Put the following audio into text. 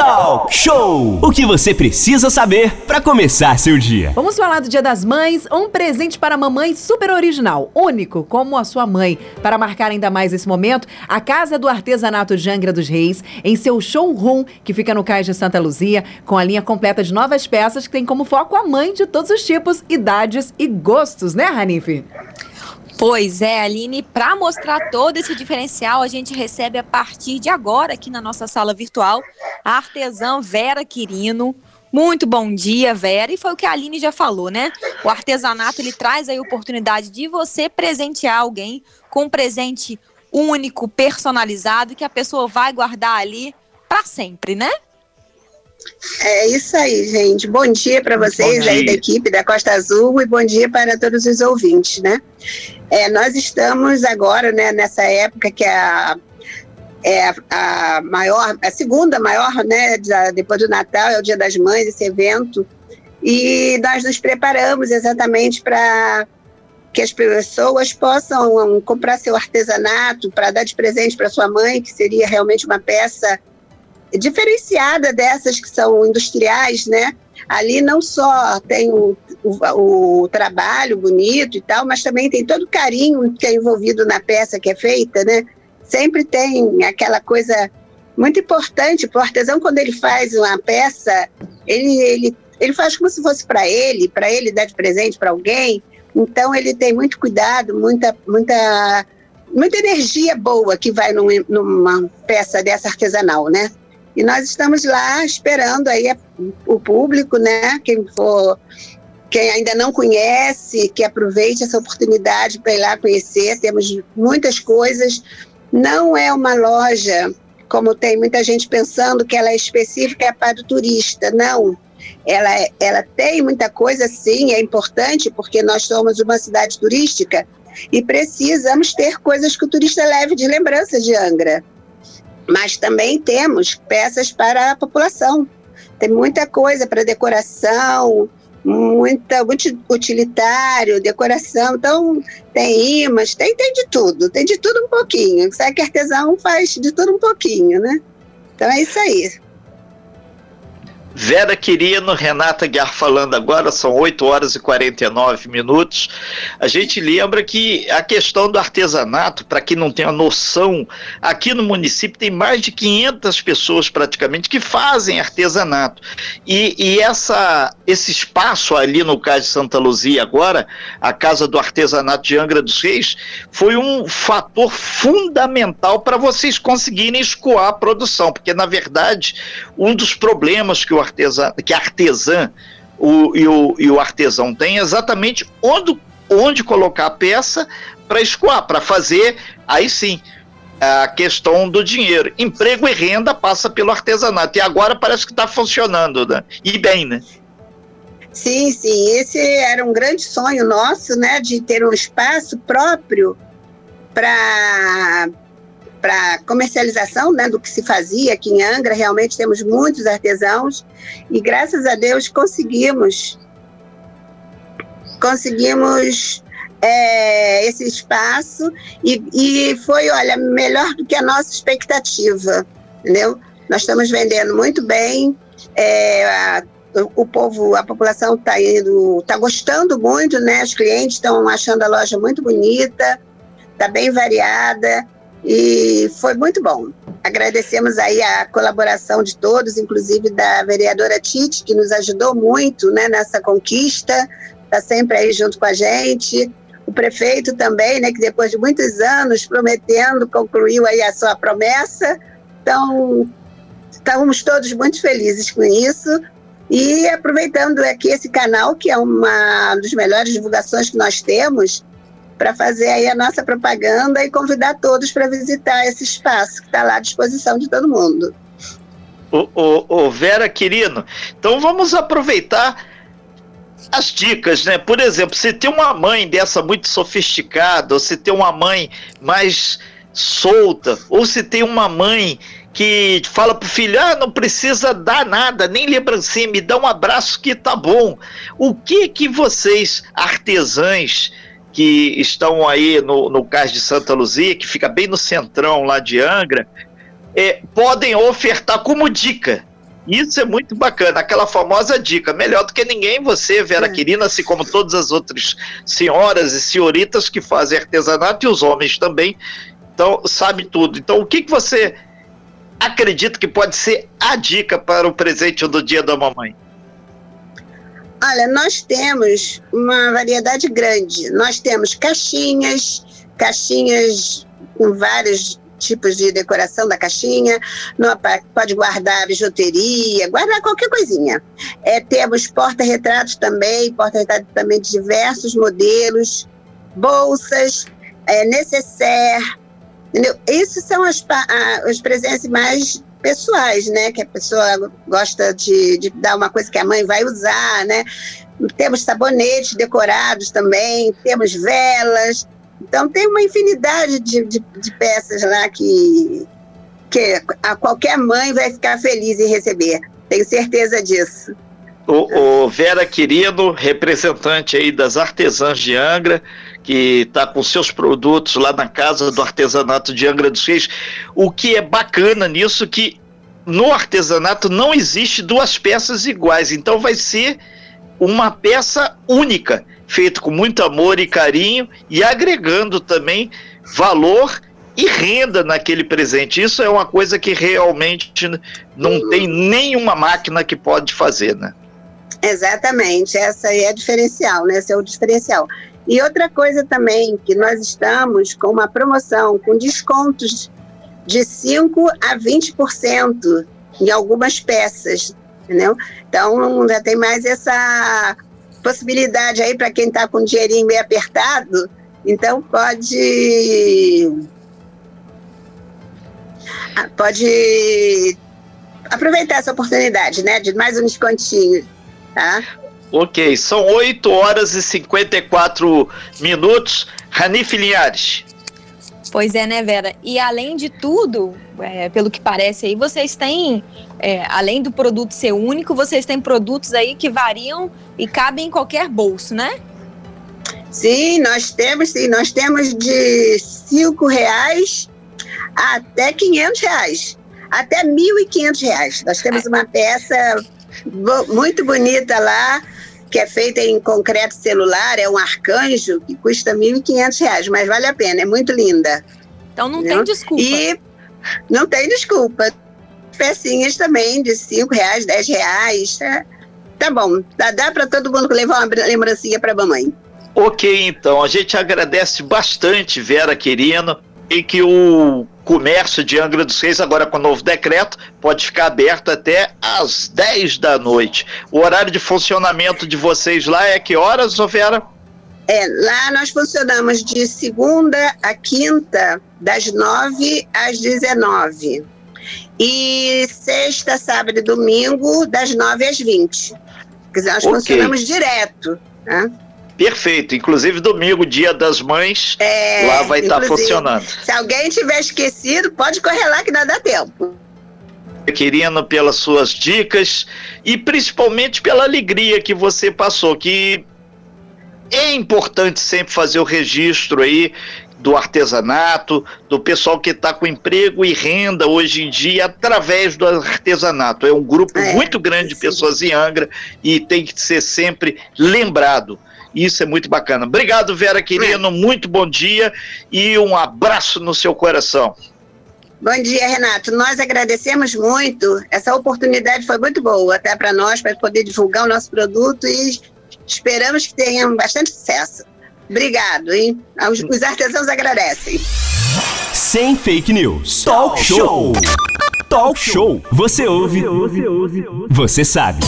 Talk Show! O que você precisa saber para começar seu dia. Vamos falar do Dia das Mães, um presente para a mamãe super original, único como a sua mãe. Para marcar ainda mais esse momento, a Casa do Artesanato de Angra dos Reis, em seu showroom, que fica no Cais de Santa Luzia, com a linha completa de novas peças que tem como foco a mãe de todos os tipos, idades e gostos, né, Ranife? Pois é, Aline, para mostrar todo esse diferencial, a gente recebe a partir de agora aqui na nossa sala virtual a artesã Vera Quirino. Muito bom dia, Vera. E foi o que a Aline já falou, né? O artesanato ele traz aí a oportunidade de você presentear alguém com um presente único, personalizado, que a pessoa vai guardar ali para sempre, né? É isso aí, gente. Bom dia para vocês dia. aí da equipe da Costa Azul e bom dia para todos os ouvintes, né? É, nós estamos agora, né, nessa época que é a, é a maior, a segunda maior, né, depois do Natal, é o Dia das Mães, esse evento, e nós nos preparamos exatamente para que as pessoas possam comprar seu artesanato para dar de presente para sua mãe, que seria realmente uma peça diferenciada dessas que são industriais, né? Ali não só tem o, o, o, trabalho bonito e tal, mas também tem todo o carinho que é envolvido na peça que é feita, né? Sempre tem aquela coisa muito importante o artesão quando ele faz uma peça, ele, ele, ele faz como se fosse para ele, para ele dar de presente para alguém. Então ele tem muito cuidado, muita, muita, muita energia boa que vai num, numa peça dessa artesanal, né? E nós estamos lá esperando aí o público, né? Quem for, quem ainda não conhece, que aproveite essa oportunidade para ir lá conhecer. Temos muitas coisas. Não é uma loja, como tem muita gente pensando que ela é específica para o turista. Não. Ela, é, ela tem muita coisa, sim, é importante, porque nós somos uma cidade turística e precisamos ter coisas que o turista leve de lembrança de Angra mas também temos peças para a população. Tem muita coisa para decoração, muita utilitário, decoração. Então, tem imãs, tem, tem de tudo, tem de tudo um pouquinho. Sabe que artesão faz de tudo um pouquinho, né? Então é isso aí. Vera Quirino, Renata Guiar falando agora, são 8 horas e 49 minutos. A gente lembra que a questão do artesanato, para quem não tem a noção, aqui no município tem mais de 500 pessoas praticamente que fazem artesanato. E, e essa, esse espaço ali no Cais de Santa Luzia agora, a Casa do Artesanato de Angra dos Reis, foi um fator fundamental para vocês conseguirem escoar a produção, porque na verdade um dos problemas que o artesã, que a artesã o, e, o, e o artesão tem exatamente onde, onde colocar a peça para escoar, para fazer, aí sim, a questão do dinheiro. Emprego e renda passa pelo artesanato. E agora parece que está funcionando, né? E bem, né? Sim, sim. Esse era um grande sonho nosso, né? De ter um espaço próprio para para comercialização né, do que se fazia aqui em Angra. Realmente temos muitos artesãos e graças a Deus conseguimos conseguimos é, esse espaço e, e foi, olha, melhor do que a nossa expectativa, entendeu? Nós estamos vendendo muito bem, é, a, o povo, a população está indo, está gostando muito, né? Os clientes estão achando a loja muito bonita, está bem variada e foi muito bom. Agradecemos aí a colaboração de todos, inclusive da vereadora Tite, que nos ajudou muito né, nessa conquista, está sempre aí junto com a gente. O prefeito também, né, que depois de muitos anos prometendo, concluiu aí a sua promessa. Então, estamos todos muito felizes com isso. E aproveitando aqui esse canal, que é uma das melhores divulgações que nós temos, para fazer aí a nossa propaganda e convidar todos para visitar esse espaço que está lá à disposição de todo mundo. O, o, o Vera Quirino, então vamos aproveitar as dicas, né? Por exemplo, se tem uma mãe dessa muito sofisticada, ou se tem uma mãe mais solta, ou se tem uma mãe que fala pro filho, ah, não precisa dar nada, nem lembrancinha, me dá um abraço que tá bom. O que que vocês, artesãs, que estão aí no, no Cais de Santa Luzia, que fica bem no centrão lá de Angra, é, podem ofertar como dica Isso é muito bacana, aquela famosa dica, melhor do que ninguém, você, Vera é. Quirina, assim como todas as outras senhoras e senhoritas que fazem artesanato e os homens também, então sabe tudo. Então o que, que você acredita que pode ser a dica para o presente do Dia da Mamãe? Olha, nós temos uma variedade grande. Nós temos caixinhas, caixinhas com vários tipos de decoração da caixinha, pode guardar bijuteria, guardar qualquer coisinha. É, temos porta-retratos também, porta-retratos também de diversos modelos, bolsas, é, necessaire, entendeu? Esses são as, os presentes mais pessoais, né? Que a pessoa gosta de, de dar uma coisa que a mãe vai usar, né? Temos sabonetes decorados também, temos velas. Então tem uma infinidade de, de, de peças lá que, que a qualquer mãe vai ficar feliz em receber. Tenho certeza disso. O, o, Vera Querido, representante aí das artesãs de Angra, que está com seus produtos lá na casa do artesanato de Angra dos Reis. O que é bacana nisso que no artesanato não existe duas peças iguais, então vai ser uma peça única, feita com muito amor e carinho e agregando também valor e renda naquele presente. Isso é uma coisa que realmente não tem nenhuma máquina que pode fazer, né? Exatamente, essa aí é diferencial, né? Esse é o diferencial. E outra coisa também, que nós estamos com uma promoção com descontos de 5 a 20% em algumas peças, entendeu? Então já tem mais essa possibilidade aí para quem está com o dinheirinho meio apertado, então pode ah, pode aproveitar essa oportunidade, né, de mais um descontinho, tá? Ok, são 8 horas e 54 minutos. Ranif Linhares. Pois é, né, Vera? E além de tudo, é, pelo que parece aí, vocês têm, é, além do produto ser único, vocês têm produtos aí que variam e cabem em qualquer bolso, né? Sim, nós temos, sim, nós temos de cinco reais até quinhentos reais, até mil e quinhentos reais. Nós temos uma peça muito bonita lá, que é feita em concreto celular, é um arcanjo que custa R$ 1.500, mas vale a pena, é muito linda. Então não entendeu? tem desculpa. E não tem desculpa. Pecinhas também de R$ reais, R$ reais. Tá, tá bom, dá, dá para todo mundo levar uma lembrancinha para a mamãe. Ok, então, a gente agradece bastante, Vera Querino, e que o comércio de Angra dos Reis, agora com o novo decreto, pode ficar aberto até às 10 da noite. O horário de funcionamento de vocês lá é que horas, Vera? É, lá nós funcionamos de segunda a quinta, das 9 às 19. E sexta, sábado e domingo, das 9 às 20. Quer dizer, nós okay. funcionamos direto. Né? Perfeito. Inclusive, domingo, dia das mães, é, lá vai estar tá funcionando. Se alguém tiver esquecido, pode correr lá que não dá tempo. Querendo pelas suas dicas e principalmente pela alegria que você passou, que é importante sempre fazer o registro aí do artesanato, do pessoal que está com emprego e renda hoje em dia através do artesanato. É um grupo é, muito grande sim. de pessoas em Angra e tem que ser sempre lembrado. Isso é muito bacana. Obrigado, Vera Quirino. Muito bom dia e um abraço no seu coração. Bom dia, Renato. Nós agradecemos muito. Essa oportunidade foi muito boa até para nós, para poder divulgar o nosso produto e esperamos que tenham bastante sucesso. Obrigado, hein? Os, os artesãos agradecem. Sem fake news. Talk show. Talk show. Você ouve. Você sabe.